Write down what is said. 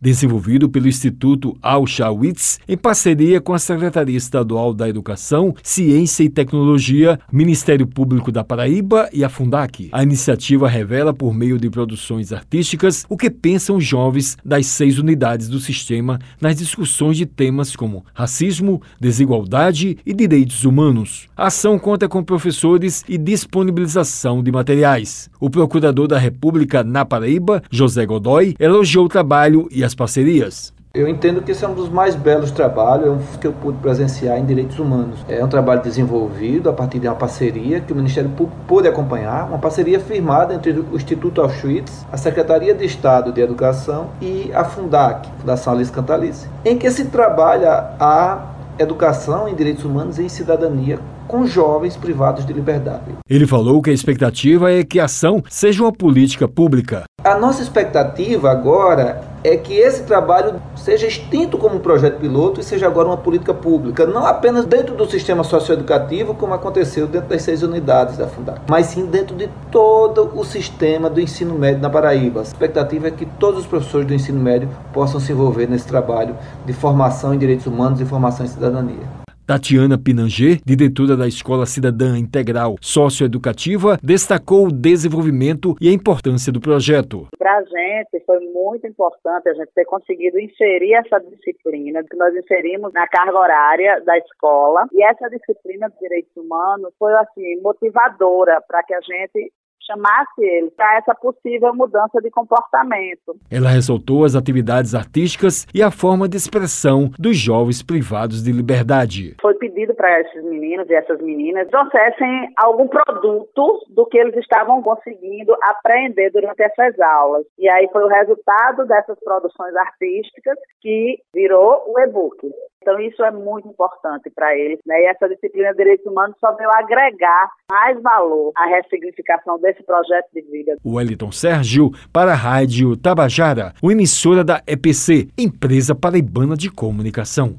desenvolvido pelo Instituto Auschwitz em parceria com a Secretaria Estadual da Educação, Ciência e Tecnologia, Ministério Público da Paraíba e a Fundac. A iniciativa revela, por meio de produções artísticas, o que pensam os jovens das seis unidades do sistema nas discussões de temas como racismo, desigualdade e direitos humanos. A ação conta com professores e disponibilização de materiais. O procurador da República na Paraíba, José Godoy, elogiou o trabalho e as parcerias. Eu entendo que esse é um dos mais belos trabalhos que eu pude presenciar em direitos humanos. É um trabalho desenvolvido a partir de uma parceria que o Ministério Público pôde acompanhar, uma parceria firmada entre o Instituto Auschwitz, a Secretaria de Estado de Educação e a Fundac, Fundação Alice Cantalice, em que se trabalha a educação em direitos humanos e em cidadania com jovens privados de liberdade. Ele falou que a expectativa é que a ação seja uma política pública. A nossa expectativa agora é que esse trabalho seja extinto como um projeto piloto e seja agora uma política pública, não apenas dentro do sistema socioeducativo, como aconteceu dentro das seis unidades da Fundac, mas sim dentro de todo o sistema do ensino médio na Paraíba. A expectativa é que todos os professores do ensino médio possam se envolver nesse trabalho de formação em direitos humanos e formação em cidadania. Tatiana Pinanger, diretora da Escola Cidadã Integral Socioeducativa, destacou o desenvolvimento e a importância do projeto. Para a gente foi muito importante a gente ter conseguido inserir essa disciplina que nós inserimos na carga horária da escola. E essa disciplina de direitos humanos foi assim motivadora para que a gente chamasse ele para essa possível mudança de comportamento. Ela ressaltou as atividades artísticas e a forma de expressão dos jovens privados de liberdade. Foi pedido para esses meninos e essas meninas trouxessem algum produto do que eles estavam conseguindo aprender durante essas aulas. E aí foi o resultado dessas produções artísticas que virou o e-book. Então, isso é muito importante para eles. Né? E essa disciplina de direitos humanos só veio agregar mais valor à ressignificação desse projeto de vida. Wellington Sérgio, para a Rádio Tabajara, o emissora da EPC, Empresa Paraibana de Comunicação.